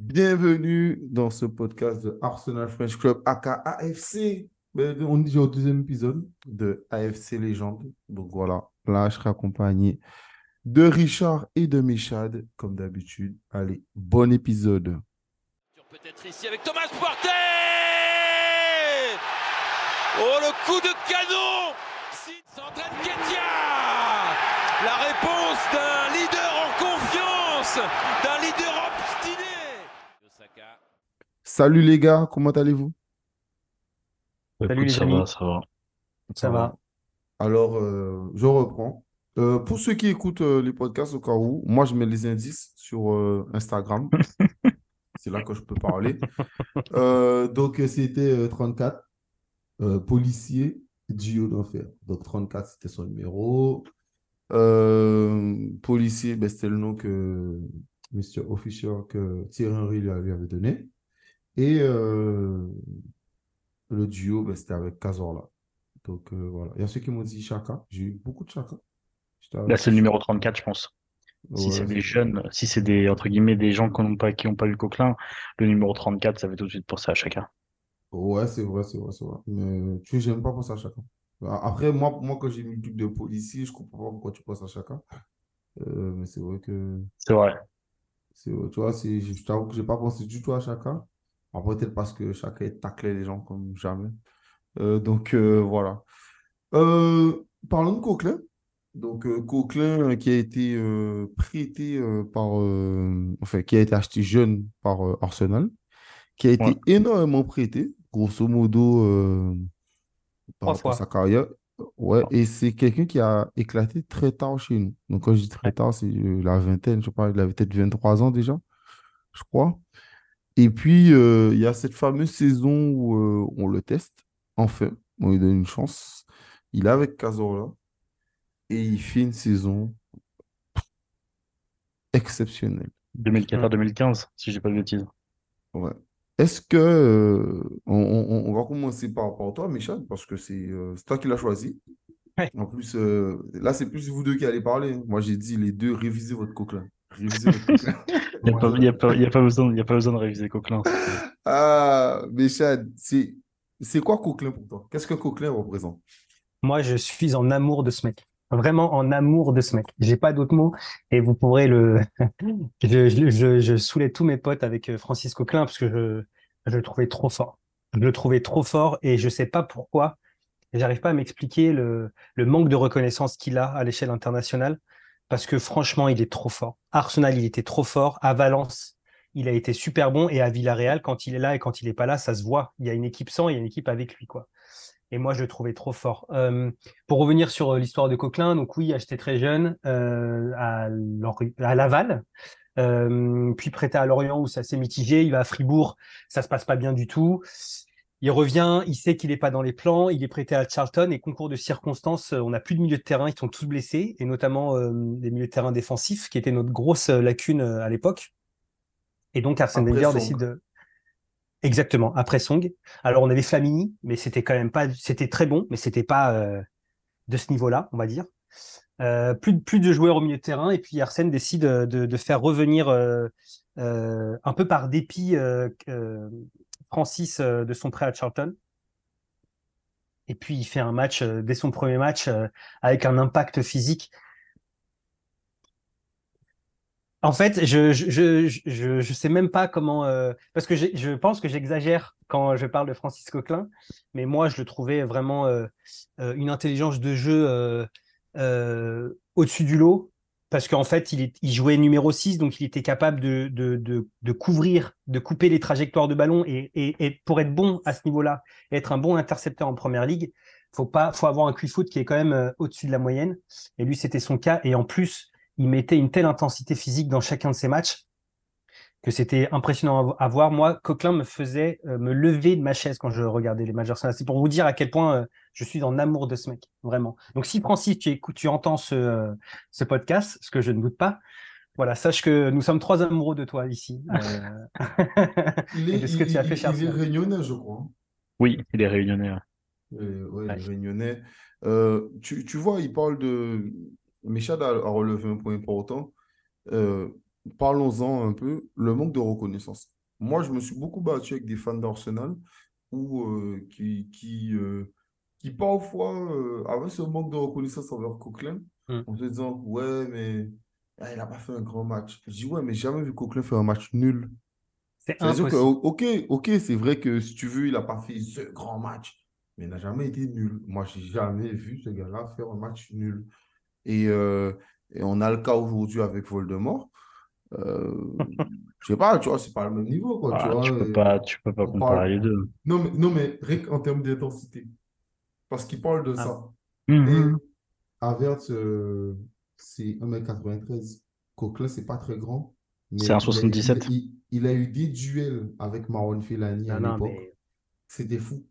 Bienvenue dans ce podcast de Arsenal French Club, aka AFC. Ben, On est au deuxième épisode de AFC Légende. Donc voilà, là, je serai accompagné de Richard et de Michad, comme d'habitude. Allez, bon épisode. Peut-être ici avec Thomas Partey Oh le coup de canon La réponse d'un leader en confiance, d'un leader obstiné. Salut les gars, comment allez-vous? Salut Écoute, les ça amis. va, ça va. Ça va. Alors, euh, je reprends. Euh, pour ceux qui écoutent euh, les podcasts au cas où, moi, je mets les indices sur euh, Instagram. C'est là que je peux parler. Euh, donc, c'était euh, 34, euh, policier, duo d'enfer. Donc, 34, c'était son numéro. Euh, policier, ben, c'était le nom que Mr. Officier, que Thierry Henry lui, lui avait donné. Et euh, le duo, ben, c'était avec Cazorla. Donc, euh, voilà. Il y a ceux qui m'ont dit Chaka. J'ai eu beaucoup de Chaka. Là, c'est le numéro 34, je pense. Si Ouais, c'est des jeunes, si c'est des, entre guillemets, des gens qui n'ont pas, qui ont pas eu Coquelin, le numéro 34, ça fait tout de suite penser à chacun. Ouais, c'est vrai, c'est vrai, c'est vrai. Mais tu sais, j'aime pas penser à chacun. Après, moi, moi quand j'ai mis le truc de policier, je comprends pas pourquoi tu penses à chacun. Euh, mais c'est vrai que, C'est vrai. c'est, tu vois, c'est, je t'avoue que j'ai pas pensé du tout à chacun. Après, peut-être parce que chacun taclait les gens comme jamais. Euh, donc, euh, voilà. Euh, parlons de Coquelin. Donc, Coquelin qui a été prêté par, enfin, qui a été acheté jeune par Arsenal, qui a été Ouais. énormément prêté, grosso modo, par rapport à sa carrière. Ouais, et c'est quelqu'un qui a éclaté très tard chez nous. Donc, quand je dis très tard, c'est la vingtaine, je sais pas, il avait peut-être 23 ans déjà, je crois. Et puis, euh, il y a cette fameuse saison où euh, on le teste, enfin, on lui donne une chance. Il est avec Cazorla et il fait une saison exceptionnelle. 2014-2015, si je dis pas de bêtises. Ouais. Est-ce que, euh, on, on- on va commencer par, par toi, Michel, parce que c'est euh, c'est toi qui l'as choisi. Ouais. En plus, euh, là, c'est plus vous deux qui allez parler. Moi, j'ai dit les deux, révisez votre coquelin. Il n'y a, pas- y a, pas- y a pas besoin, y a pas besoin de réviser Coquelin. Ah, Michel, c'est c'est quoi coquelin pour toi? Qu'est-ce que coquelin représente? Moi, je suis en amour de ce mec. Vraiment en amour de ce mec. J'ai pas d'autres mots et vous pourrez le. je, je, je, je saoulais tous mes potes avec euh, Francis Coquelin parce que je, je le trouvais trop fort. Je le trouvais trop fort et je sais pas pourquoi. J'arrive pas à m'expliquer le, le manque de reconnaissance qu'il a à l'échelle internationale parce que franchement, il est trop fort. Arsenal, il était trop fort. À Valence, il a été super bon et à Villarreal, quand il est là et quand il est pas là, ça se voit. Il y a une équipe sans, il y a une équipe avec lui, quoi. Et moi, je le trouvais trop fort. Euh, pour revenir sur euh, l'histoire de Coquelin, donc oui, acheté très jeune euh, à, à Laval, euh, puis prêté à Lorient où c'est assez mitigé. Il va à Fribourg, ça se passe pas bien du tout. Il revient, il sait qu'il n'est pas dans les plans, il est prêté à Charlton et concours de circonstances, euh, on n'a plus de milieu de terrain, ils sont tous blessés, et notamment euh, des milieux de terrain défensifs, qui était notre grosse euh, lacune à l'époque. Et donc Arsène Wenger décide de... Exactement, après Song. Alors on avait Flamini, mais c'était quand même pas, c'était très bon, mais c'était pas euh, de ce niveau-là, on va dire. Euh, plus, de- plus de joueurs au milieu de terrain, et puis Arsène décide de, de faire revenir un peu par dépit Francis euh, de son prêt à Charlton. Et puis il fait un match euh, dès son premier match euh, avec un impact physique. En fait, je je, sais même pas comment parce que je pense que j'exagère quand je parle de Francis Coquelin, mais moi je le trouvais vraiment une intelligence de jeu au-dessus du lot parce qu'en fait il, est, jouait numéro 6 donc il était capable de, couvrir, de couper les trajectoires de ballon et, pour être bon à ce niveau-là, être un bon intercepteur en première ligue, faut pas faut avoir un QI foot qui est quand même euh, au-dessus de la moyenne. Et lui c'était son cas. Et en plus il mettait une telle intensité physique dans chacun de ses matchs que c'était impressionnant à à voir. Moi, Coquelin me faisait euh, me lever de ma chaise quand je regardais les d'Arsenal. C'est pour vous dire à quel point euh, je suis en amour de ce mec, vraiment. Donc, si Francis, tu écoutes, tu entends ce, euh, ce podcast, ce que je ne doute pas, voilà, sache que nous sommes trois amoureux de toi ici. euh, Il et est, de ce que il- tu as il- fait, cher il est réunionnais, je crois. Oui, il est réunionnais. Euh, Ouais. les Réunionnais. Euh, tu, tu vois, il parle de. Michel a, a relevé un point important. Parlons-en un peu, le manque de reconnaissance. Moi, je me suis beaucoup battu avec des fans d'Arsenal ou euh, qui, qui, euh, qui parfois euh, avaient ce manque de reconnaissance envers Coquelin Mm. en se disant, ouais, mais ah, il n'a pas fait un grand match. Je dis, ouais, mais j'ai jamais vu Coquelin faire un match nul. C'est que, impossible. ok, ok, c'est vrai que si tu veux, il n'a pas fait ce grand match, mais il n'a jamais été nul. Moi, j'ai jamais vu ce gars-là faire un match nul. Et, et on a le cas aujourd'hui avec Voldemort. Euh, je sais pas, tu vois, c'est pas le même niveau, quoi, tu Ah, vois. tu peux et pas, tu peux pas comparer parle... les deux. Non, mais, non, mais rien qu'en termes d'intensité. Parce qu'il parle de Ah. ça. Et Havertz, euh, c'est 1m93. Coquelin, c'est pas très grand. C'est Mais un il a, il, 77. il- il a eu des duels avec Marwan Fellaini à l'époque. mais C'était fou.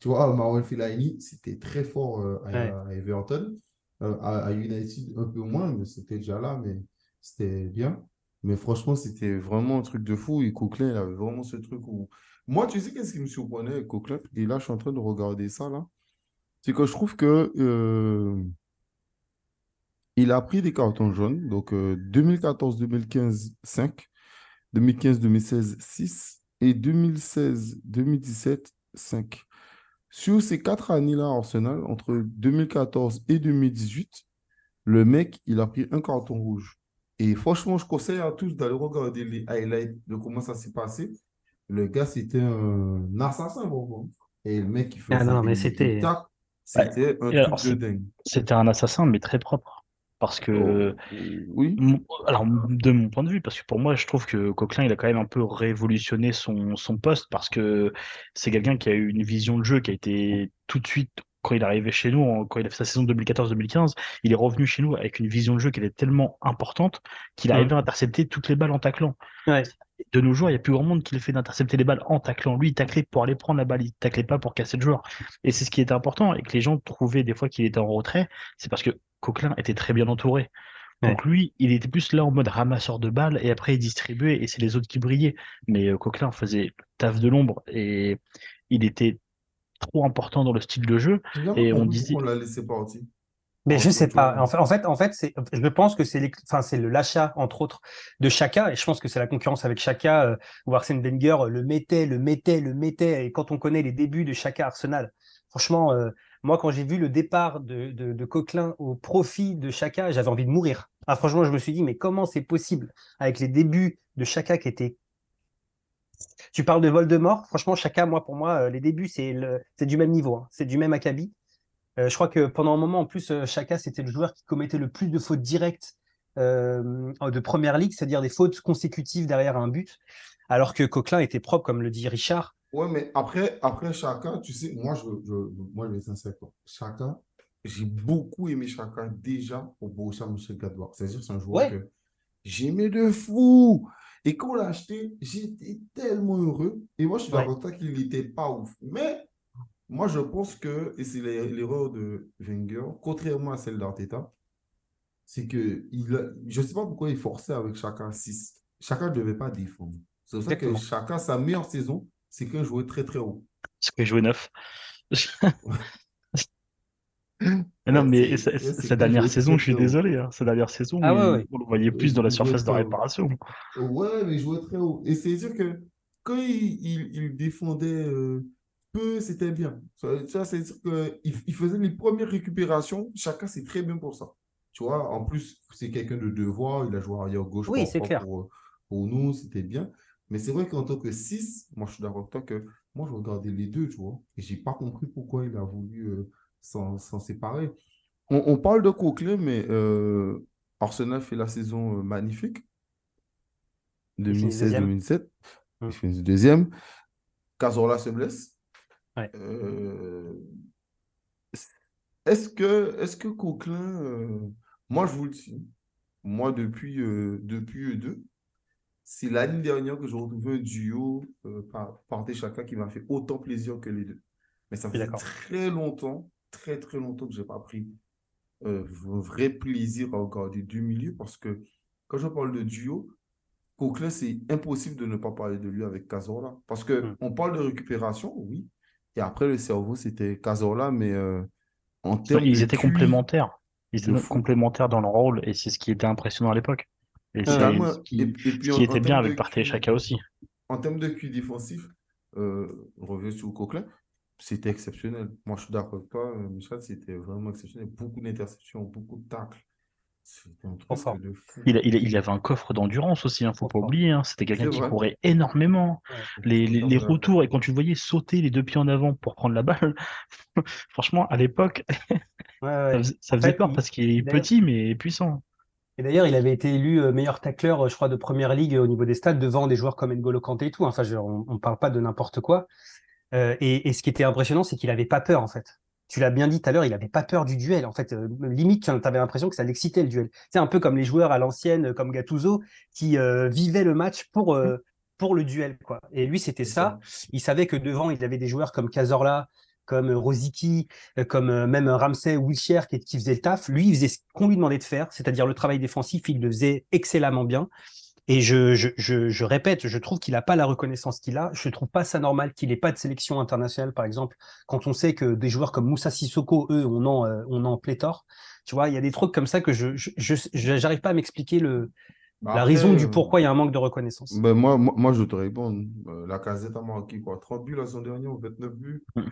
Tu vois, Marwan Fellaini, c'était très fort euh, à, ouais. à Everton. Euh, à, à United, un peu moins, mais c'était déjà là, mais c'était bien. Mais franchement, c'était vraiment un truc de fou. Et Coquelin, il avait vraiment ce truc où. Moi, tu sais, qu'est-ce qui me surprenait avec Coquelin? Et là, je suis en train de regarder ça, là. C'est que je trouve que euh, il a pris des cartons jaunes. Donc, euh, 2014-2015, 5. 2015-2016, 6. Et 2016-2017, 5. Sur ces quatre années-là, Arsenal, entre 2014 et 2018, le mec, il a pris un carton rouge. Et franchement, je conseille à tous d'aller regarder les highlights de comment ça s'est passé. Le gars, c'était un assassin, vraiment. Et le mec, il Ah faisait non, mais c'était. Ouais. C'était un truc de dingue. c'était un assassin, mais très propre. Parce Oh, que, oui. mon- alors, de mon point de vue, parce que pour moi, je trouve que Coquelin, il a quand même un peu révolutionné son, son poste, parce que c'est quelqu'un qui a eu une vision de jeu qui a été tout de suite, quand il est arrivé chez nous, en- quand il a fait sa saison 2014-2015, il est revenu chez nous avec une vision de jeu qui était tellement importante qu'il arrivait à intercepter toutes les balles en taclant. Ouais. De nos jours, il n'y a plus grand monde qui le fait d'intercepter les balles en taclant. Lui, il taclait pour aller prendre la balle, il taclait pas pour casser le joueur. Et c'est ce qui était important et que les gens trouvaient des fois qu'il était en retrait, c'est parce que Coquelin était très bien entouré. Donc lui, il était plus là en mode ramasseur de balles et après il distribuait et c'est les autres qui brillaient. Mais euh, Coquelin faisait taf de l'ombre et il était trop important dans le style de jeu. Et on disait, on l'a laissé partir. Mais je sais pas. En fait, en fait, c'est, je pense que c'est, enfin, c'est le l'achat entre autres de Chaka, et je pense que c'est la concurrence avec Chaka euh, où Arsène Wenger euh, le mettait, le mettait, le mettait. Et quand on connaît les débuts de Chaka Arsenal, franchement, euh, moi quand j'ai vu le départ de, de, de Coquelin au profit de Chaka, j'avais envie de mourir. Ah, franchement, je me suis dit, mais comment c'est possible avec les débuts de Chaka qui étaient tu parles de Voldemort, franchement, Chaka, moi, pour moi, euh, les débuts, c'est le, du même niveau, hein. c'est du même acabit. Euh, je crois que pendant un moment, en plus, euh, Chaka, c'était le joueur qui commettait le plus de fautes directes euh, de première ligue, c'est-à-dire des fautes consécutives derrière un but, alors que Coquelin était propre, comme le dit Richard. Ouais, mais après, après Chaka, tu sais, moi, je, je, moi, je vais être sincère. Chaka, j'ai beaucoup aimé Chaka déjà au Borussia Mönchengladbach. C'est-à-dire, c'est un joueur Ouais. que j'aimais de fou. Et quand on l'a acheté, j'étais tellement heureux. Et moi, je suis ouais. content qu'il n'était pas ouf. Mais moi, je pense que, et c'est l'erreur de Wenger, contrairement à celle d'Arteta, c'est que il je ne sais pas pourquoi il forçait avec chacun 6. Chacun ne devait pas défendre. C'est pour ça que chacun, sa meilleure saison, c'est qu'il jouait très très haut. C'est qu'il jouait 9. Non, Ouais, mais c'est- sa, c'est dernière saison, je suis désolé, hein, sa dernière saison, Ah ouais, il- ouais. on le voyait plus dans la surface de réparation. Ouais, mais il jouait très haut. Et c'est-à-dire que quand il, il, il défendait euh, peu, c'était bien. Ça, ça, c'est-à-dire qu'il il faisait les premières récupérations. Chacun, c'est très bien pour ça. Tu vois, en plus, c'est quelqu'un de devoir. Il a joué arrière gauche Oui, c'est clair. pour, pour nous. C'était bien. Mais c'est vrai qu'en tant que 6, moi, je suis d'accord avec toi que moi, je regardais les deux, tu vois. Et j'ai pas compris pourquoi il a voulu euh, s'en s'en séparer. On, on parle de Coquelin, mais euh, Arsenal fait la saison euh, magnifique. Il finit deuxième. 2016-2017. Mm. Il finit deuxième. Cazorla se blesse. Ouais. Euh, est-ce que, est-ce que Coquelin, euh, moi je vous le dis, moi depuis, euh, depuis eux deux, c'est l'année dernière que j'ai retrouvé un duo euh, par, par Chaka qui m'a fait autant plaisir que les deux. Mais ça d'accord. très longtemps, très très longtemps que je n'ai pas pris euh, un vrai plaisir à regarder deux milieux parce que quand je parle de duo, Coquelin, c'est impossible de ne pas parler de lui avec Cazorla. Parce que Mm. on parle de récupération, oui. Et après, le cerveau, c'était Cazorla, mais euh, en termes Ils de étaient complémentaires. Ils étaient complémentaires dans leur rôle et c'est ce qui était impressionnant à l'époque. Et Ouais, c'est ce qui, Et, et puis ce en, qui en était bien avec Partey et Chaka aussi. en termes de QI défensif, euh, on revient sur Coquelin, c'était exceptionnel. Moi, je suis d'accord avec toi, euh, Michel, c'était vraiment exceptionnel. Beaucoup d'interceptions, beaucoup de tacles. C'était un truc de fou. Il, il, il avait un coffre d'endurance aussi, hein, faut Trop pas oublier. hein. C'était quelqu'un qui courait énormément. Ouais. Les, retours, et quand tu le voyais sauter les deux pieds en avant pour prendre la balle, franchement, à l'époque, Ouais, ça, faisait- ça En faisait fait, peur il- parce qu'il est petit mais puissant. Et d'ailleurs, il avait été élu euh, meilleur tacleur, euh, je crois, de première ligue au niveau des stades, devant des joueurs comme N'Golo Kanté et tout. Enfin, je- on, on parle pas de n'importe quoi. Euh, et, et ce qui était impressionnant, c'est qu'il avait pas peur, en fait. Tu l'as bien dit tout à l'heure, il avait pas peur du duel. En fait, euh, limite, tu avais l'impression que ça l'excitait le duel. C'est un peu comme les joueurs à l'ancienne, comme Gattuso, qui euh, vivaient le match pour euh, pour le duel, quoi. Et lui, c'était ça. Il savait que devant, il avait des joueurs comme Cazorla, comme Rosicky, comme même Ramsey ou Wilshere qui, qui faisaient le taf. Lui, il faisait ce qu'on lui demandait de faire, c'est-à-dire le travail défensif, il le faisait excellemment bien. Et je, je, je, je répète, je trouve qu'il n'a pas la reconnaissance qu'il a. Je trouve pas ça normal qu'il n'ait pas de sélection internationale, par exemple, quand on sait que des joueurs comme Moussa Sissoko, eux, on en, euh, on en pléthore. Tu vois, il y a des trucs comme ça que je j'arrive pas à m'expliquer le, Bah la raison du euh, pourquoi il y a un manque de reconnaissance. ben moi, moi, moi, je te réponds. Euh, la casette a marqué quoi? 30 buts la saison dernière ou 29 buts? Mm.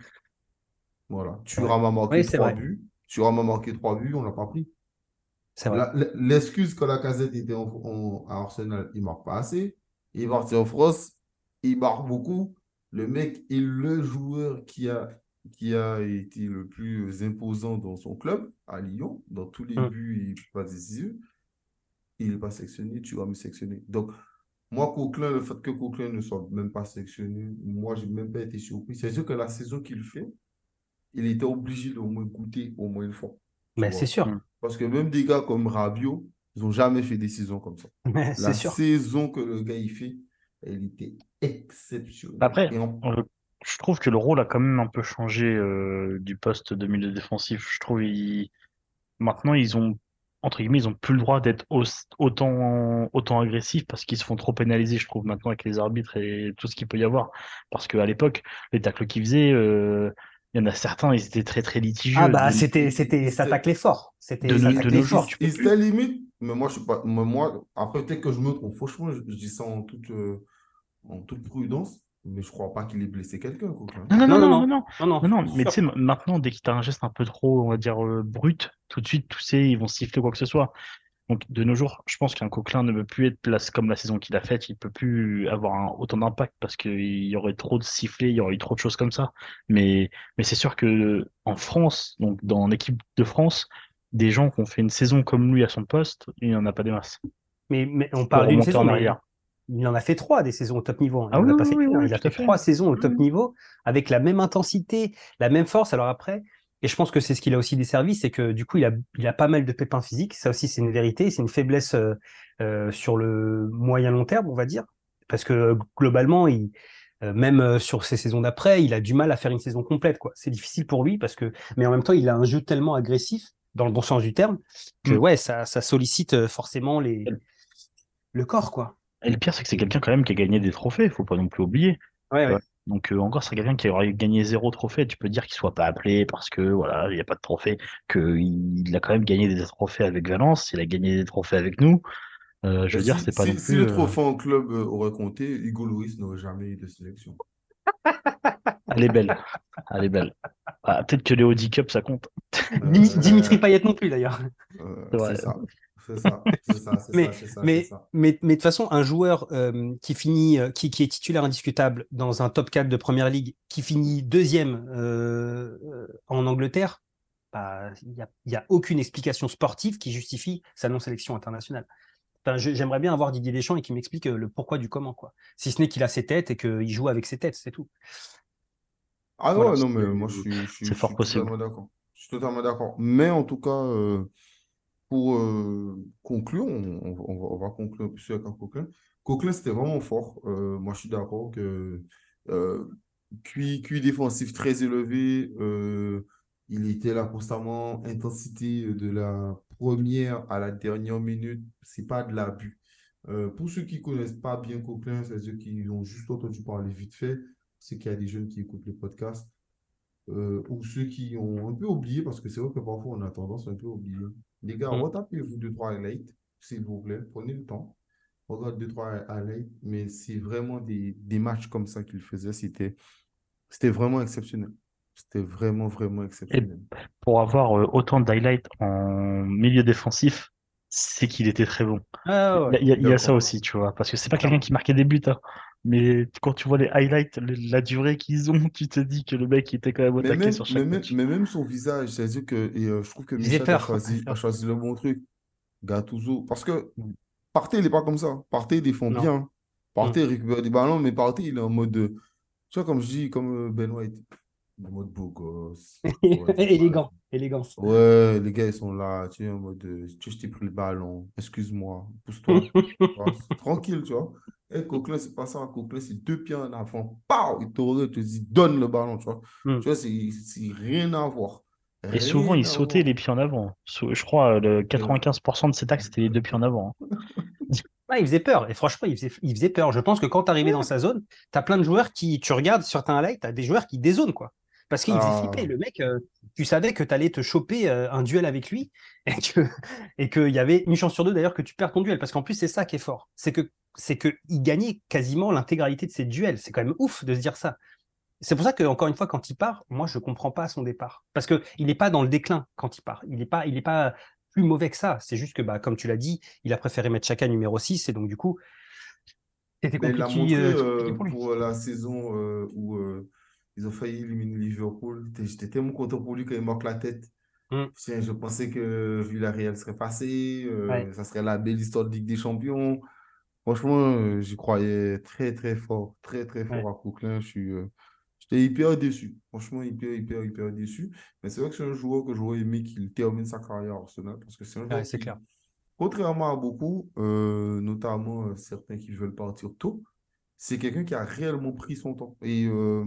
Voilà. C'est Thuram a marqué Oui, c'est 3 vrai. buts. Thuram a marqué 3 buts, on l'a pas pris. C'est vrai. La- L'excuse que la casette était en, en- à Arsenal, il marque pas assez. Il est parti en France, il marque beaucoup. Le mec est le joueur qui a, qui a été le plus imposant dans son club, à Lyon. Dans tous les Mm. buts, il n'est pas décisif. Il n'est pas sélectionné, tu vas me sélectionner. Donc, moi, Coquelin, le fait que Coquelin ne soit même pas sélectionné, moi, je n'ai même pas été surpris. C'est sûr que la saison qu'il fait, il était obligé d'au moins goûter au moins une fois. Mais c'est sûr. Parce que même des gars comme Rabiot, ils n'ont jamais fait des saisons comme ça. La sûr. saison que le gars il fait, elle était exceptionnelle. Après, je trouve que le rôle a quand même un peu changé euh, du poste de milieu défensif. Je trouve maintenant ils ont entre guillemets ils ont plus le droit d'être au- autant autant agressifs parce qu'ils se font trop pénaliser. Je trouve maintenant avec les arbitres et tout ce qu'il peut y avoir. Parce qu'à l'époque les tacles qu'ils faisaient, euh, il y en a certains ils étaient très très litigieux. Ah bah De- c'était c'était ça c'est- taclait fort. C'était de de taclait nos fort. jours, tu peux il plus. était limite, mais moi, je suis pas. mais moi, après, peut-être que je me trompe. Franchement, je, je dis ça en toute, euh, en toute prudence, mais je crois pas qu'il ait blessé quelqu'un. Non non Non, non non, non non Non non. non non. Mais tu sais ma- maintenant dès que tu as un geste un peu trop on va dire euh, brut, tout de suite tous ces ils vont siffler quoi que ce soit. Donc de nos jours, je pense qu'un Coquelin ne peut plus être place comme la saison qu'il a faite, il peut plus avoir un- autant d'impact parce qu'il y aurait trop de sifflets, il y aurait eu trop de choses comme ça. Mais, mais c'est sûr que en France, donc dans l'équipe de France, des gens qui ont fait une saison comme lui à son poste, il n'y en a pas des masses. Mais, mais on parle d'une saison, en il en a fait trois des saisons au top niveau. Il Ah en oui, a pas oui, fait oui, qu'une, oui, il a fait fait. trois saisons au top Mhm. niveau avec la même intensité, la même force. Alors après, et je pense que c'est ce qu'il a aussi desservi, c'est que du coup, il a, il a pas mal de pépins physiques. Ça aussi, c'est une vérité. C'est une faiblesse euh, euh, sur le moyen long terme, on va dire. Parce que euh, globalement, il, même sur ses saisons d'après, il a du mal à faire une saison complète. quoi. C'est difficile pour lui parce que, mais en même temps, il a un jeu tellement agressif, dans le bon sens du terme, que Mm. ouais, ça, ça sollicite forcément les, le corps, quoi. Et le pire, c'est que c'est quelqu'un quand même qui a gagné des trophées, faut pas non plus oublier. Ouais, ouais. Donc euh, encore, c'est quelqu'un qui aurait gagné zéro trophée. Tu peux dire qu'il soit pas appelé parce que voilà, il n'y a pas de trophée. Que il, a quand même gagné des trophées avec Valence, il a gagné des trophées avec nous. Euh, je veux Si, dire, c'est pas si- non si plus. le euh, trophée en club aurait compté, Hugo Lloris n'aurait jamais eu de sélection. Elle est belle. Elle est belle. Ah, peut-être que les Audi Cup, ça compte. Dimi- Euh, Dimitri Payet non plus d'ailleurs. euh, C'est vrai. c'est ça. C'est ça. C'est ça. C'est Mais- ça. Mais, ça. mais, mais de toute façon, un joueur euh, qui finit, euh, qui, qui est titulaire indiscutable dans un top 4 de première ligue, qui finit deuxième euh, en Angleterre, bah, il n'y a, a aucune explication sportive qui justifie sa non-sélection internationale. Enfin, J'aimerais bien avoir Didier Deschamps et qu'il m'explique le pourquoi du comment. Quoi. Si ce n'est qu'il a ses têtes et qu'il joue avec ses têtes, c'est tout. Ah Voilà, non, c'est- mais moi, je suis, je suis, je fort suis possible. totalement d'accord. Je suis totalement d'accord. Mais en tout cas, euh, pour euh, conclure, on, va, on va- on va conclure plus avec un Coquelin. Coquelin, c'était vraiment fort. Euh, moi, je suis d'accord que euh, QI, défensif très élevé. euh, il était là constamment. Intensité de la première à la dernière minute. C'est pas de l'abus. Pour ceux qui connaissent pas bien Coquelin, c'est-à-dire qui ont juste entendu parler vite fait, c'est qu'il y a des jeunes qui écoutent le podcast, ou ceux qui ont un peu oublié, parce que c'est vrai que parfois on a tendance un peu à oublier. Les gars, Mm. retapez-vous deux, trois highlights s'il vous plaît, prenez le temps. Regarde deux, trois highlights, mais c'est vraiment des, des matchs comme ça qu'il faisait. C'était c'était vraiment exceptionnel. C'était vraiment, vraiment exceptionnel. Pour avoir euh, autant d'highlights en milieu défensif, c'est qu'il était très bon. Ah ouais. Il y a, il y a ça aussi, tu vois, parce que c'est pas quelqu'un qui marquait des buts, hein. Mais quand tu vois les highlights, le- la durée qu'ils ont, tu te dis que le mec était quand même au Mais taquet même, sur mais chaque même, match. mais même son visage, c'est-à-dire que et, euh, je trouve que Michel a peur. choisi, a choisi le bon truc. Gattuso. Parce que Mm. Partey, il n'est pas comme ça. Partey, il défend Non. bien. Partey, il récupère des ballons, mais Partey, il est en mode. de- Tu vois, comme je dis, comme euh, Ben White. En mode beau gosse. Ouais, Élégant, élégance. Ouais, les gars, ils sont là, tu sais, en mode, euh, tu sais, je t'ai pris le ballon, excuse-moi, pousse-toi. Tranquille, tu vois. Et Coquelin, c'est pas ça. Coquelin, c'est deux pieds en avant. Pow! Il il te dit, donne le ballon, tu vois. Mm. Tu vois, c'est c'est rien à voir. Et souvent, il sautait voir. les pieds en avant. Je crois le 95% de ses tacs, c'était les deux pieds en avant. hein. Ah, il faisait peur. Et franchement, il faisait, il faisait peur. Je pense que quand tu arrivais dans sa zone, tu as plein de joueurs qui, tu regardes sur un highlight, tu as des joueurs qui dézonent, quoi. Parce qu'il faisait Ah. flipper. Le mec, euh, tu savais que tu allais te choper euh, un duel avec lui et que et qu'il y avait une chance sur deux d'ailleurs que tu perds ton duel. Parce qu'en plus, c'est ça qui est fort. C'est que c'est que il gagnait quasiment l'intégralité de ses duels. C'est quand même ouf de se dire ça. C'est pour ça que, encore une fois, quand il part, moi, je comprends pas son départ. Parce qu'il n'est pas dans le déclin quand il part. Il n'est pas, il est pas plus mauvais que ça. C'est juste que, bah, comme tu l'as dit, il a préféré mettre Chaka numéro 6. Et donc, du coup, c'était compliqué, euh, euh, compliqué pour lui. pour la saison euh, où euh, ils ont failli éliminer Liverpool. J'étais- tellement content pour lui quand il marque la tête. Mm. Je pensais que Villarreal serait passé, euh, Ouais. ça serait la belle histoire de Ligue des Champions. Franchement, euh, j'y croyais très, très fort, très, très fort Ouais. à Coquelin. Je suis, euh, j'étais hyper déçu. Franchement, hyper, hyper, hyper déçu. Mais c'est vrai que c'est un joueur que j'aurais aimé qu'il termine sa carrière à Arsenal parce que c'est un joueur Ouais, c'est qui, clair. contrairement à beaucoup, euh, notamment euh, certains qui veulent partir tôt, c'est quelqu'un qui a réellement pris son temps. Et euh,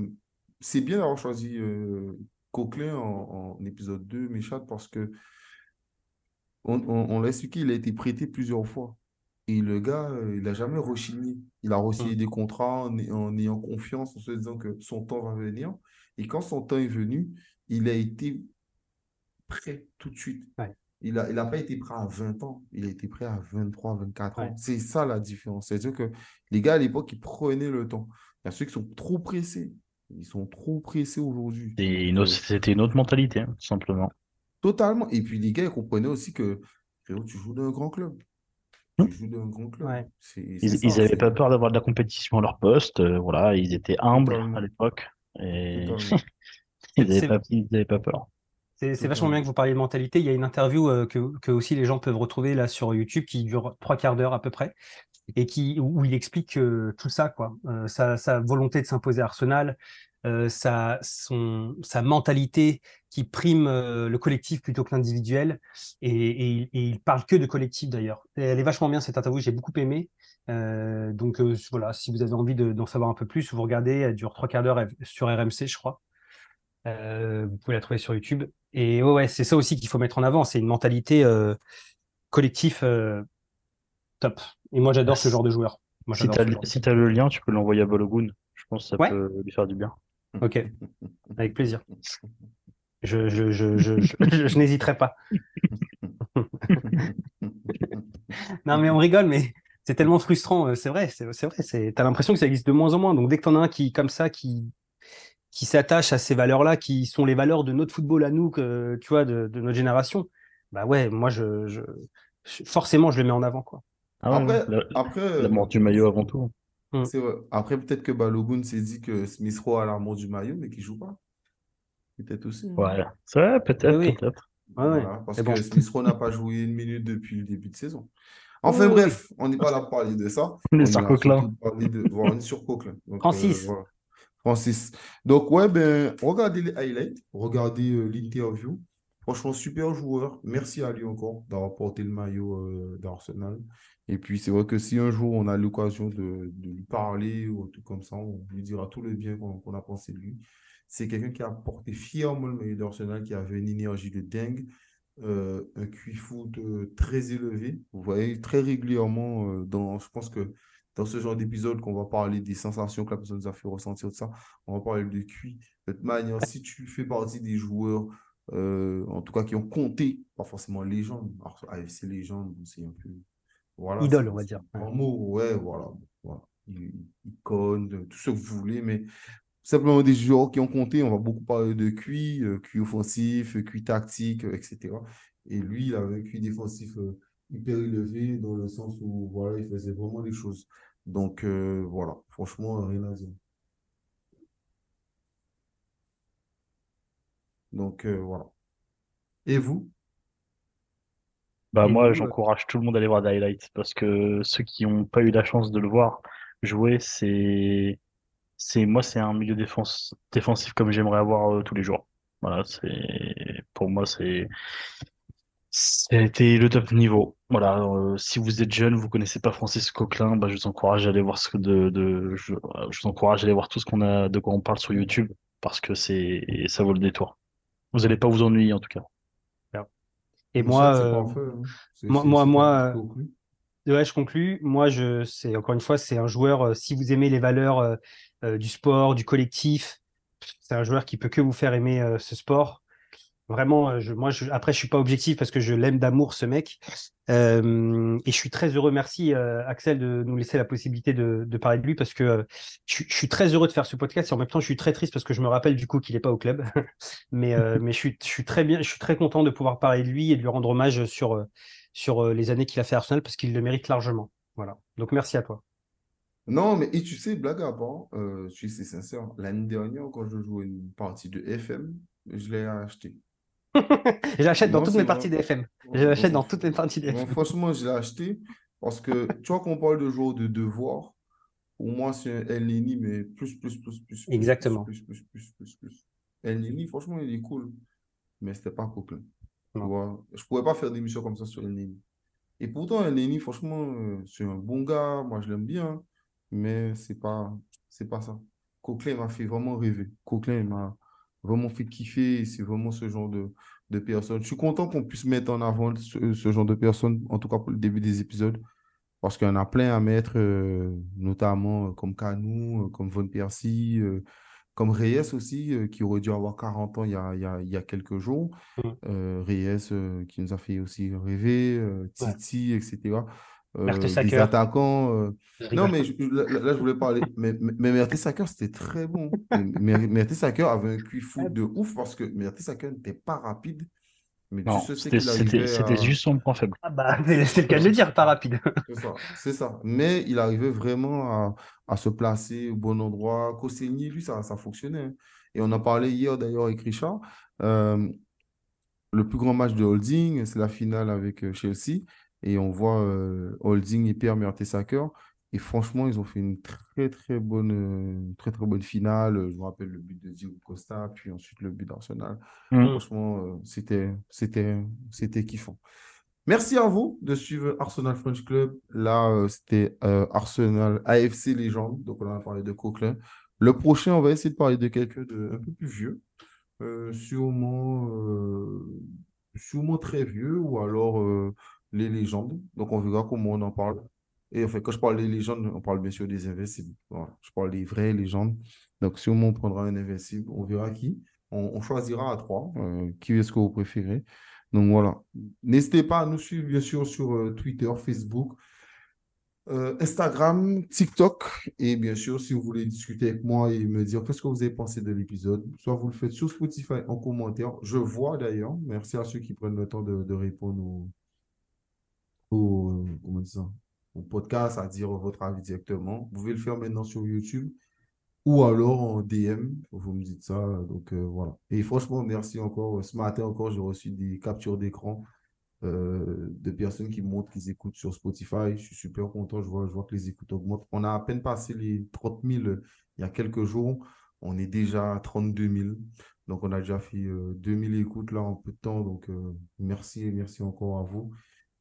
c'est bien d'avoir choisi Coquelin en, en épisode 2, Méchat, parce que on, on, on l'a expliqué, il a été prêté plusieurs fois. Et le gars, euh, il n'a jamais rechigné. Il a re-signé Mm. des contrats en, en ayant confiance, en se disant que son temps va venir. Et quand son temps est venu, il a été prêt tout de suite. Ouais. Il n'a il a pas été prêt à 20 ans, il a été prêt à 23, 24 ans. C'est ça la différence. C'est-à-dire que les gars à l'époque, ils prenaient le temps. Il y a ceux qui sont trop pressés. Ils sont trop pressés aujourd'hui. C'était une autre mentalité, hein, tout simplement. Totalement. Et puis les gars, ils comprenaient aussi que tu joues dans un grand club. Tu joues dans un grand club. Ouais. C'est Ils, c'est ils ça, avaient c'est pas peur d'avoir de la compétition à leur poste. euh, voilà, ils étaient humbles Totalement. à l'époque. Et ils n'avaient pas, ils avaient pas peur. C'est vachement bien que vous parliez de mentalité. Il y a une interview euh, que, que aussi les gens peuvent retrouver là sur YouTube qui dure trois quarts d'heure à peu près et qui où il explique euh, tout ça quoi, Euh, sa, sa volonté de s'imposer à Arsenal, euh, sa son sa mentalité qui prime euh, le collectif plutôt que l'individuel et, et, il- et il parle que de collectif d'ailleurs. Elle est vachement bien cette interview, j'ai beaucoup aimé. Euh, donc voilà, si vous avez envie de- d'en savoir un peu plus, vous regardez, elle dure trois quarts d'heure sur RMC, je crois. Vous pouvez la trouver sur YouTube. Et ouais, ouais, c'est ça aussi qu'il faut mettre en avant. C'est une mentalité collectif top. Et moi, j'adore ce genre de joueur. Moi, Si t'as ce le- si lien, tu peux l'envoyer à Balogun. Je pense que ça Ouais. peut lui faire du bien. Ok, avec plaisir. Je, je, je, je, je, je- je n'hésiterai pas. Non, mais on rigole, mais c'est tellement frustrant. euh, C'est vrai, c'est c'est vrai. C'est, t'as l'impression que ça existe de moins en moins. Donc, dès que t'en as un qui, comme ça, qui, qui s'attache à ces valeurs-là, qui sont les valeurs de notre football à nous, que, tu vois, de, de notre génération, bah ouais, moi, je, forcément, je le mets en avant, quoi. Ah Après, la- après, l'amour du maillot avant tout. C'est vrai. Après, peut-être que Balogun s'est dit que Smith Rowe a l'amour du maillot, mais qu'il joue pas. Peut-être aussi. Ouais, c'est vrai, peut-être, Oui, peut-être. Ouais. Voilà, parce que bon. Smith Rowe n'a pas joué une minute depuis le début de saison. Enfin Oui, bref, on n'est pas là pour parler de ça. On est On sur Coquelin. de... voilà, on est sur Coquelin. Donc, Francis. euh, voilà. Francis. Donc ouais, ben, regardez les highlights, regardez euh, l'interview. Franchement, super joueur. Merci à lui encore d'avoir porté le maillot euh, d'Arsenal. Et puis, c'est vrai que si un jour on a l'occasion de, lui parler ou truc comme ça, on lui dira tout le bien qu'on a pensé de lui. C'est quelqu'un qui a porté fièrement le maillot d'Arsenal, qui avait une énergie de dingue, euh, un QI foot euh, très élevé. Vous voyez, très régulièrement, dans, je pense que dans ce genre d'épisode qu'on va parler des sensations que la personne nous a fait ressentir de ça, on va parler de QI. De toute manière, si tu fais partie des joueurs, euh, en tout cas qui ont compté, pas forcément légende, alors AFC légende, c'est un peu, Voilà, Idole, on va dire. un mot, ouais, voilà. voilà. Icône, tout ce que vous voulez, mais simplement des joueurs qui ont compté. On va beaucoup parler de QI, euh, QI offensif, QI tactique, euh, etc. Et lui, il avait un QI défensif euh, hyper élevé dans le sens où voilà, il faisait vraiment les choses. Donc euh, voilà, franchement, rien à dire. Donc euh, voilà. Et vous? Bah Et moi, euh, j'encourage tout le monde à aller voir highlights parce que ceux qui n'ont pas eu la chance de le voir jouer, c'est, c'est, moi, c'est un milieu défense, défensif comme j'aimerais avoir euh, tous les jours. Voilà, c'est, pour moi, c'est, c'était le top niveau. Voilà, euh, si vous êtes jeune, vous connaissez pas Francis Coquelin, bah, je vous encourage à aller voir ce que de, de, je, je vous encourage à aller voir tout ce qu'on a, de quoi on parle sur YouTube parce que c'est, ça vaut le détour. Vous allez pas vous ennuyer en tout cas. et moi, euh, hein. Moi- moi- euh. Ouais, je conclus. Moi, je, c'est encore une fois, c'est un joueur. euh, si vous aimez les valeurs du sport, du collectif, c'est un joueur qui peut que vous faire aimer euh, ce sport. Vraiment, euh, je, moi, je, après, je suis pas objectif parce que je l'aime d'amour, ce mec. Euh, et je suis très heureux. Merci, euh, Axel, de nous laisser la possibilité de, de parler de lui parce que euh, je, je suis très heureux de faire ce podcast et en même temps, je suis très triste parce que je me rappelle du coup qu'il est pas au club. mais mais je suis, je suis très bien, je suis très content de pouvoir parler de lui et de lui rendre hommage sur sur les années qu'il a fait à Arsenal parce qu'il le mérite largement. Voilà. Donc merci à toi. Non, mais et tu sais, blague à part, je suis sincère, l'année dernière, quand je jouais une partie de FM, je l'ai acheté. Je l'achète dans toutes mes parties des FM. Je l'achète dans toutes mes parties des Bon, FM. franchement, je l'ai acheté parce que, tu vois, quand on parle de joueurs de devoir, pour moi, c'est un mais plus, plus, plus, plus, plus, Exactement. plus, plus, plus, plus, plus, Neni, franchement, il est cool, mais c'était pas Coquelin. Tu vois, je pourrais pas faire d'émission comme ça sur Neni. Et pourtant, Neni, franchement, euh, c'est un bon gars, moi je l'aime bien, mais c'est pas, c'est pas ça. Coquelin m'a fait vraiment rêver. Coquelin m'a vraiment fait kiffer. C'est vraiment ce genre de, de personne. Je suis content qu'on puisse mettre en avant ce, ce genre de personnes, en tout cas pour le début des épisodes, parce qu'il y en a plein à mettre, euh, notamment euh, comme Canou, euh, comme Von Persie, comme Reyes aussi, qui aurait dû avoir 40 ans il y a, il y a, il y a quelques jours. Mm. Reyes qui nous a fait aussi rêver, Ouais. Titi, etc. Euh, des Mertesacker. attaquants. euh, non, mais je- là, là, je voulais parler. Mais, mais, Mertesacker, c'était très bon. Mertesacker avait un QI foot de ouf parce que Mertesacker n'était pas rapide. Mais Non, c'était qu'il c'était- arrivait c'était à- juste son point faible. Ah bah, c'est le cas de le dire, pas rapide. C'est ça, c'est ça. Mais il arrivait vraiment à, à se placer au bon endroit. Koscielny, lui, ça, ça fonctionnait. hein. Et on en parlait hier d'ailleurs avec Richard. Euh, le plus grand match de Holding, c'est la finale avec euh, Chelsea. Et on voit euh, Holding et Pierre Mertesacker. Et franchement, ils ont fait une très, très bonne, euh, très, très bonne finale. Je me rappelle le but de Diogo Costa, puis ensuite le but d'Arsenal. Mm. Franchement, euh, c'était, c'était, c'était kiffant. Merci à vous de suivre Arsenal French Club. Là, euh, c'était euh, Arsenal AFC Légende. Donc, on a parlé de Coquelin. Le prochain, on va essayer de parler de quelqu'un de un peu plus vieux. Euh, sûrement, euh, sûrement très vieux ou alors les légendes. Donc, on verra comment on en parle. Et enfin, quand je parle des légendes, on parle bien sûr des invincibles. Voilà. Je parle des vraies légendes. Donc, sûrement, on prendra un invincible. On verra qui. On, choisira à trois. euh, qui est-ce que vous préférez. Donc voilà. N'hésitez pas à nous suivre, bien sûr, sur euh, Twitter, Facebook, euh, Instagram, TikTok. Et bien sûr, si vous voulez discuter avec moi et me dire qu'est-ce que vous avez pensé de l'épisode, soit vous le faites sur Spotify en commentaire. Je vois d'ailleurs. Merci à ceux qui prennent le temps de, répondre au, comment dit ça, au podcast, à dire votre avis directement. Vous pouvez le faire maintenant sur YouTube ou alors en DM, vous me dites ça. Donc euh, voilà. Et franchement, merci encore. Ce matin encore, j'ai reçu des captures d'écran euh, de personnes qui montrent qu'ils écoutent sur Spotify. Je suis super content. Je vois, je vois que les écoutes augmentent. On a à peine passé les 30 000 il y a quelques jours. On est déjà à 32 000. Donc on a déjà fait euh, 2000 écoutes là en peu de temps. Donc euh, merci merci encore à vous.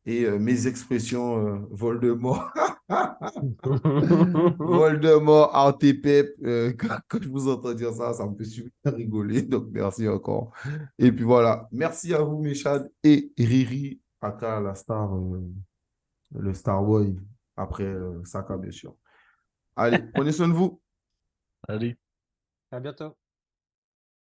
Et euh, mes expressions euh, Voldemort. Voldemort, Artepep, euh, quand, quand je vous entends dire ça, ça me fait super rigoler. Donc, merci encore. Et puis voilà. Merci à vous, Méchad et Riri, aka la star, euh, le Starboy, après euh, Saka, bien sûr. Allez, prenez soin de vous. Allez. À bientôt.